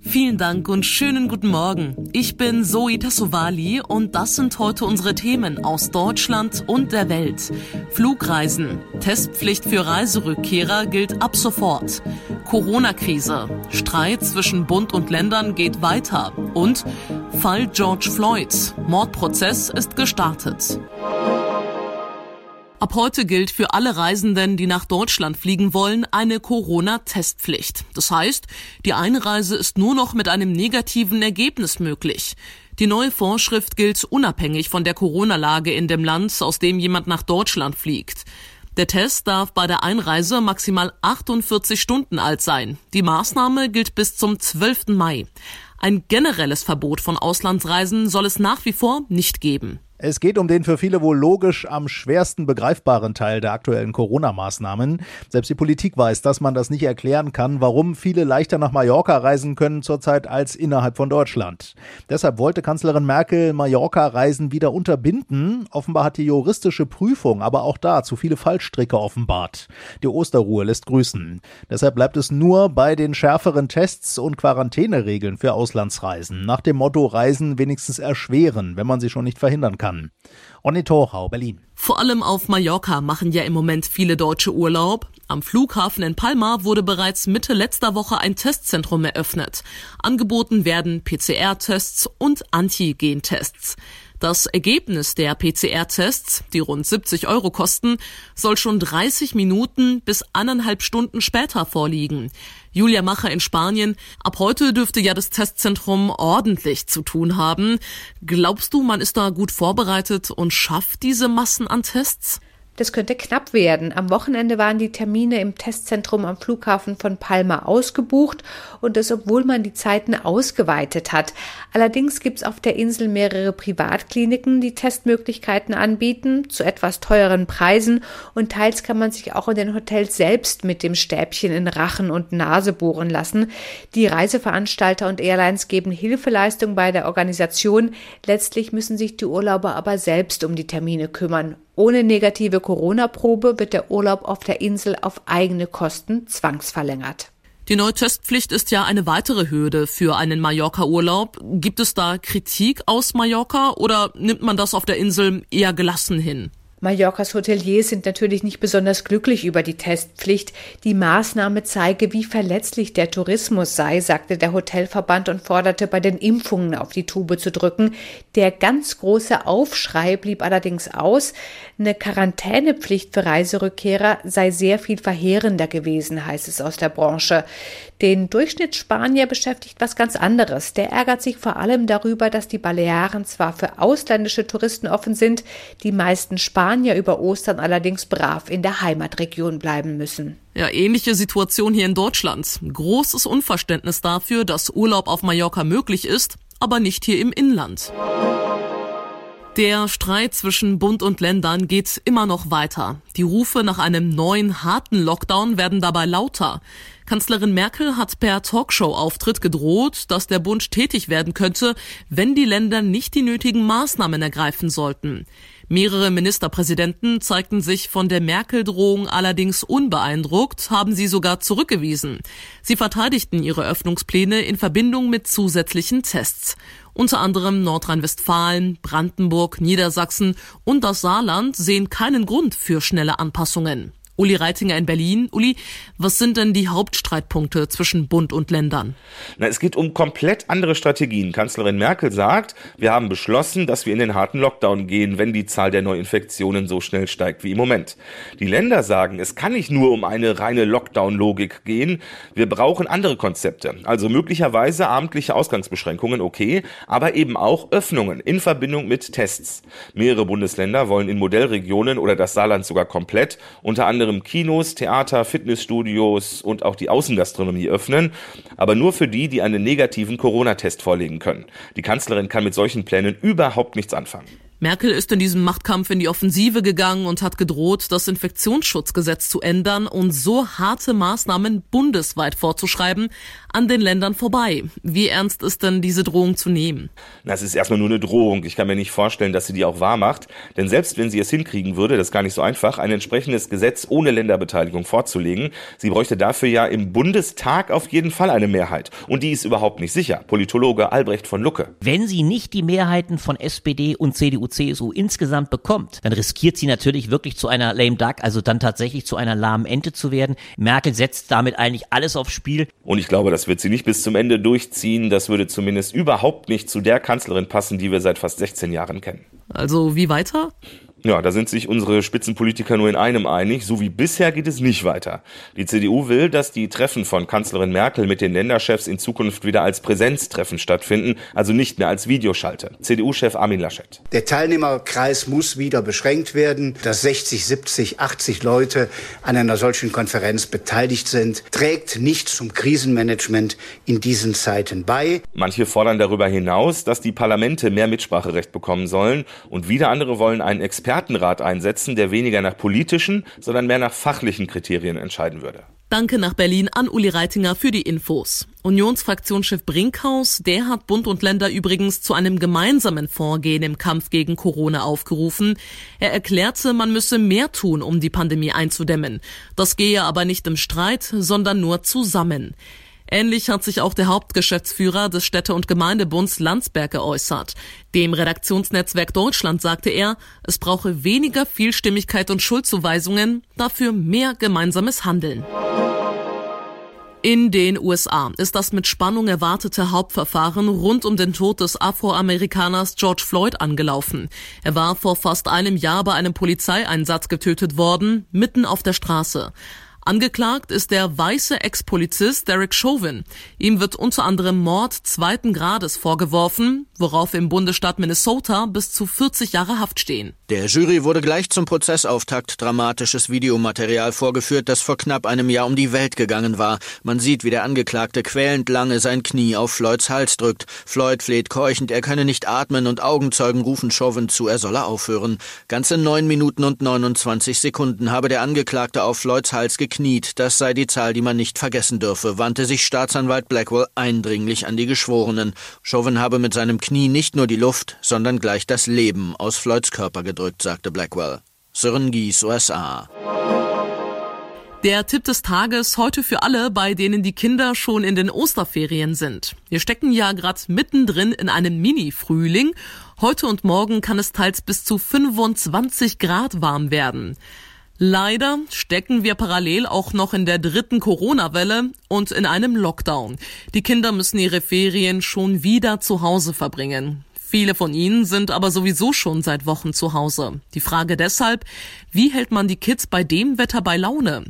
Vielen Dank und schönen guten Morgen. Ich bin Zoe Tassovali und das sind heute unsere Themen aus Deutschland und der Welt. Flugreisen. Testpflicht für Reiserückkehrer gilt ab sofort. Corona-Krise. Streit zwischen Bund und Ländern geht weiter. Und Fall George Floyd. Mordprozess ist gestartet. Ab heute gilt für alle Reisenden, die nach Deutschland fliegen wollen, eine Corona-Testpflicht. Das heißt, die Einreise ist nur noch mit einem negativen Ergebnis möglich. Die neue Vorschrift gilt unabhängig von der Corona-Lage in dem Land, aus dem jemand nach Deutschland fliegt. Der Test darf bei der Einreise maximal 48 Stunden alt sein. Die Maßnahme gilt bis zum 12. Mai. Ein generelles Verbot von Auslandsreisen soll es nach wie vor nicht geben. Es geht um den für viele wohl logisch am schwersten begreifbaren Teil der aktuellen Corona-Maßnahmen. Selbst die Politik weiß, dass man das nicht erklären kann, warum viele leichter nach Mallorca reisen können zurzeit als innerhalb von Deutschland. Deshalb wollte Kanzlerin Merkel Mallorca-Reisen wieder unterbinden. Offenbar hat die juristische Prüfung aber auch da zu viele Fallstricke offenbart. Die Osterruhe lässt grüßen. Deshalb bleibt es nur bei den schärferen Tests und Quarantäneregeln für Auslandsreisen. Nach dem Motto Reisen wenigstens erschweren, wenn man sie schon nicht verhindern kann kann. Onni Torhau, Berlin. Vor allem auf Mallorca machen ja im Moment viele Deutsche Urlaub. Am Flughafen in Palma wurde bereits Mitte letzter Woche ein Testzentrum eröffnet. Angeboten werden PCR-Tests und Antigen-Tests. Das Ergebnis der PCR-Tests, die rund 70 Euro kosten, soll schon 30 Minuten bis anderthalb Stunden später vorliegen. Julia Macher in Spanien. Ab heute dürfte ja das Testzentrum ordentlich zu tun haben. Glaubst du, man ist da gut vorbereitet und schafft diese Massen an Tests? Das könnte knapp werden. Am Wochenende waren die Termine im Testzentrum am Flughafen von Palma ausgebucht und das, obwohl man die Zeiten ausgeweitet hat. Allerdings gibt es auf der Insel mehrere Privatkliniken, die Testmöglichkeiten anbieten, zu etwas teuren Preisen und teils kann man sich auch in den Hotels selbst mit dem Stäbchen in Rachen und Nase bohren lassen. Die Reiseveranstalter und Airlines geben Hilfeleistung bei der Organisation. Letztlich müssen sich die Urlauber aber selbst um die Termine kümmern ohne negative Corona-Probe wird der Urlaub auf der Insel auf eigene Kosten zwangsverlängert. Die neue Testpflicht ist ja eine weitere Hürde für einen Mallorca-Urlaub. Gibt es da Kritik aus Mallorca oder nimmt man das auf der Insel eher gelassen hin? Mallorcas Hoteliers sind natürlich nicht besonders glücklich über die Testpflicht. Die Maßnahme zeige, wie verletzlich der Tourismus sei, sagte der Hotelverband und forderte bei den Impfungen auf die Tube zu drücken. Der ganz große Aufschrei blieb allerdings aus. Eine Quarantänepflicht für Reiserückkehrer sei sehr viel verheerender gewesen, heißt es aus der Branche. Den Durchschnittsspanier beschäftigt was ganz anderes. Der ärgert sich vor allem darüber, dass die Balearen zwar für ausländische Touristen offen sind, die meisten Spanier über Ostern allerdings brav in der Heimatregion bleiben müssen. Ja, ähnliche Situation hier in Deutschland. Großes Unverständnis dafür, dass Urlaub auf Mallorca möglich ist, aber nicht hier im Inland. Der Streit zwischen Bund und Ländern geht immer noch weiter. Die Rufe nach einem neuen harten Lockdown werden dabei lauter. Kanzlerin Merkel hat per Talkshow-Auftritt gedroht, dass der Bund tätig werden könnte, wenn die Länder nicht die nötigen Maßnahmen ergreifen sollten. Mehrere Ministerpräsidenten zeigten sich von der Merkel-Drohung allerdings unbeeindruckt, haben sie sogar zurückgewiesen. Sie verteidigten ihre Öffnungspläne in Verbindung mit zusätzlichen Tests. Unter anderem Nordrhein-Westfalen, Brandenburg, Niedersachsen und das Saarland sehen keinen Grund für schnelle Anpassungen. Uli Reitinger in Berlin. Uli, was sind denn die Hauptstreitpunkte zwischen Bund und Ländern? Na, es geht um komplett andere Strategien. Kanzlerin Merkel sagt, wir haben beschlossen, dass wir in den harten Lockdown gehen, wenn die Zahl der Neuinfektionen so schnell steigt wie im Moment. Die Länder sagen, es kann nicht nur um eine reine Lockdown-Logik gehen. Wir brauchen andere Konzepte. Also möglicherweise abendliche Ausgangsbeschränkungen, okay, aber eben auch Öffnungen in Verbindung mit Tests. Mehrere Bundesländer wollen in Modellregionen oder das Saarland sogar komplett, unter anderem anderem Kinos, Theater, Fitnessstudios und auch die Außengastronomie öffnen, aber nur für die, die einen negativen Corona-Test vorlegen können. Die Kanzlerin kann mit solchen Plänen überhaupt nichts anfangen. Merkel ist in diesem Machtkampf in die Offensive gegangen und hat gedroht, das Infektionsschutzgesetz zu ändern und so harte Maßnahmen bundesweit vorzuschreiben, an den Ländern vorbei. Wie ernst ist denn diese Drohung zu nehmen? Das ist erstmal nur eine Drohung. Ich kann mir nicht vorstellen, dass sie die auch wahr macht. Denn selbst wenn sie es hinkriegen würde, das ist gar nicht so einfach, ein entsprechendes Gesetz ohne Länderbeteiligung vorzulegen, sie bräuchte dafür ja im Bundestag auf jeden Fall eine Mehrheit. Und die ist überhaupt nicht sicher. Politologe Albrecht von Lucke. Wenn sie nicht die Mehrheiten von SPD und CDU CSU insgesamt bekommt, dann riskiert sie natürlich wirklich zu einer lame duck, also dann tatsächlich zu einer lahmen Ente zu werden. Merkel setzt damit eigentlich alles aufs Spiel. Und ich glaube, das wird sie nicht bis zum Ende durchziehen. Das würde zumindest überhaupt nicht zu der Kanzlerin passen, die wir seit fast 16 Jahren kennen. Also wie weiter? Ja, da sind sich unsere Spitzenpolitiker nur in einem einig. So wie bisher geht es nicht weiter. Die CDU will, dass die Treffen von Kanzlerin Merkel mit den Länderchefs in Zukunft wieder als Präsenztreffen stattfinden, also nicht mehr als Videoschalte. CDU-Chef Armin Laschet. Der Teilnehmerkreis muss wieder beschränkt werden. Dass 60, 70, 80 Leute an einer solchen Konferenz beteiligt sind, trägt nicht zum Krisenmanagement in diesen Zeiten bei. Manche fordern darüber hinaus, dass die Parlamente mehr Mitspracherecht bekommen sollen und wieder andere wollen einen Experten Expertenrat einsetzen, der weniger nach politischen, sondern mehr nach fachlichen Kriterien entscheiden würde. Danke nach Berlin an Uli Reitinger für die Infos. Unionsfraktionschef Brinkhaus, der hat Bund und Länder übrigens zu einem gemeinsamen Vorgehen im Kampf gegen Corona aufgerufen. Er erklärte, man müsse mehr tun, um die Pandemie einzudämmen. Das gehe aber nicht im Streit, sondern nur zusammen. Ähnlich hat sich auch der Hauptgeschäftsführer des Städte- und Gemeindebunds Landsberg geäußert. Dem Redaktionsnetzwerk Deutschland sagte er, es brauche weniger Vielstimmigkeit und Schuldzuweisungen, dafür mehr gemeinsames Handeln. In den USA ist das mit Spannung erwartete Hauptverfahren rund um den Tod des Afroamerikaners George Floyd angelaufen. Er war vor fast einem Jahr bei einem Polizeieinsatz getötet worden, mitten auf der Straße. Angeklagt ist der weiße Ex-Polizist Derek Chauvin. Ihm wird unter anderem Mord zweiten Grades vorgeworfen, worauf im Bundesstaat Minnesota bis zu 40 Jahre Haft stehen. Der Jury wurde gleich zum Prozessauftakt dramatisches Videomaterial vorgeführt, das vor knapp einem Jahr um die Welt gegangen war. Man sieht, wie der Angeklagte quälend lange sein Knie auf Floyds Hals drückt. Floyd fleht keuchend, er könne nicht atmen und Augenzeugen rufen Chauvin zu, er solle aufhören. Ganze neun Minuten und 29 Sekunden habe der Angeklagte auf Floyds Hals gekniet. Das sei die Zahl, die man nicht vergessen dürfe, wandte sich Staatsanwalt Blackwell eindringlich an die Geschworenen. Chauvin habe mit seinem Knie nicht nur die Luft, sondern gleich das Leben aus Floyds Körper gedrückt, sagte Blackwell. Sören Gies, USA. Der Tipp des Tages heute für alle, bei denen die Kinder schon in den Osterferien sind. Wir stecken ja gerade mittendrin in einem Mini-Frühling. Heute und morgen kann es teils bis zu 25 Grad warm werden. Leider stecken wir parallel auch noch in der dritten Corona-Welle und in einem Lockdown. Die Kinder müssen ihre Ferien schon wieder zu Hause verbringen. Viele von ihnen sind aber sowieso schon seit Wochen zu Hause. Die Frage deshalb, wie hält man die Kids bei dem Wetter bei Laune?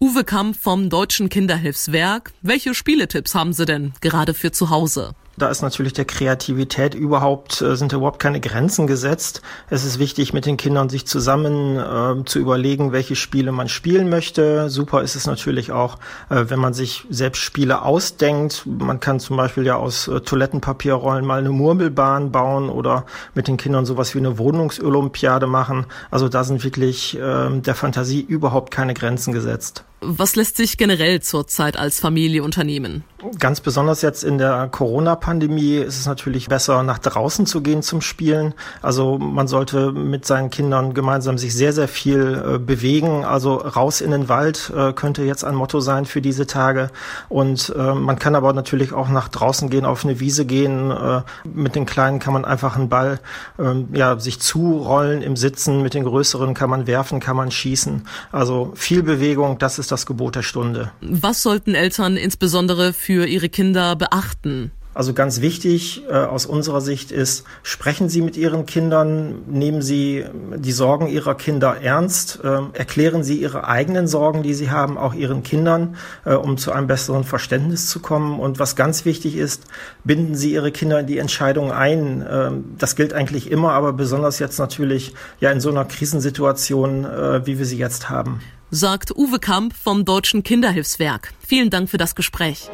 Uwe Kamp vom Deutschen Kinderhilfswerk. Welche Spieletipps haben Sie denn gerade für zu Hause? Da ist natürlich der Kreativität überhaupt, äh, sind überhaupt keine Grenzen gesetzt. Es ist wichtig, mit den Kindern sich zusammen äh, zu überlegen, welche Spiele man spielen möchte. Super ist es natürlich auch, äh, wenn man sich selbst Spiele ausdenkt. Man kann zum Beispiel ja aus äh, Toilettenpapierrollen mal eine Murmelbahn bauen oder mit den Kindern sowas wie eine Wohnungsolympiade machen. Also da sind wirklich ähm, der Fantasie überhaupt keine Grenzen gesetzt. Was lässt sich generell zurzeit als Familie unternehmen? Ganz besonders jetzt in der Corona-Pandemie ist es natürlich besser, nach draußen zu gehen zum Spielen. Also man sollte mit seinen Kindern gemeinsam sich sehr, sehr viel äh, bewegen. Also raus in den Wald äh, könnte jetzt ein Motto sein für diese Tage. Und äh, man kann aber natürlich auch nach draußen gehen, auf eine Wiese gehen. Äh, mit den Kleinen kann man einfach einen Ball ähm, ja, sich zurollen im Sitzen. Mit den Größeren kann man werfen, kann man schießen. Also viel Bewegung, das ist das Gebot der Stunde. Was sollten Eltern insbesondere für ihre Kinder beachten? Also ganz wichtig äh, aus unserer Sicht ist, sprechen Sie mit Ihren Kindern, nehmen Sie die Sorgen Ihrer Kinder ernst, äh, erklären Sie Ihre eigenen Sorgen, die Sie haben, auch Ihren Kindern, äh, um zu einem besseren Verständnis zu kommen. Und was ganz wichtig ist, binden Sie Ihre Kinder in die Entscheidung ein. Ähm, das gilt eigentlich immer, aber besonders jetzt natürlich ja in so einer Krisensituation, äh, wie wir sie jetzt haben sagt Uwe Kamp vom Deutschen Kinderhilfswerk. Vielen Dank für das Gespräch.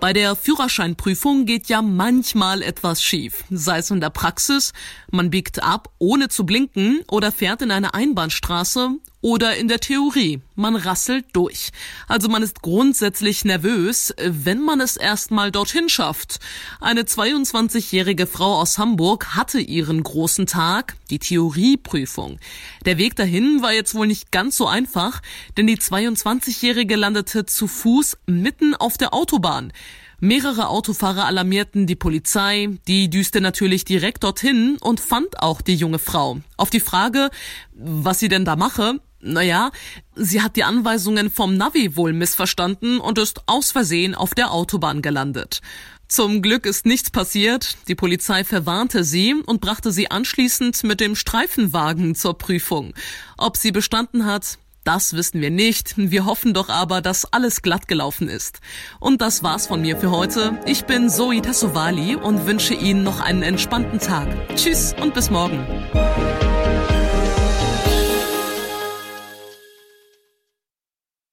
Bei der Führerscheinprüfung geht ja manchmal etwas schief, sei es in der Praxis, man biegt ab, ohne zu blinken, oder fährt in eine Einbahnstraße, oder in der Theorie, man rasselt durch. Also man ist grundsätzlich nervös, wenn man es erstmal dorthin schafft. Eine 22-jährige Frau aus Hamburg hatte ihren großen Tag, die Theorieprüfung. Der Weg dahin war jetzt wohl nicht ganz so einfach, denn die 22-jährige landete zu Fuß mitten auf der Autobahn. Mehrere Autofahrer alarmierten die Polizei, die düste natürlich direkt dorthin und fand auch die junge Frau. Auf die Frage, was sie denn da mache, naja, sie hat die Anweisungen vom Navi wohl missverstanden und ist aus Versehen auf der Autobahn gelandet. Zum Glück ist nichts passiert. Die Polizei verwarnte sie und brachte sie anschließend mit dem Streifenwagen zur Prüfung. Ob sie bestanden hat, das wissen wir nicht. Wir hoffen doch aber, dass alles glatt gelaufen ist. Und das war's von mir für heute. Ich bin Zoe Tassovali und wünsche Ihnen noch einen entspannten Tag. Tschüss und bis morgen.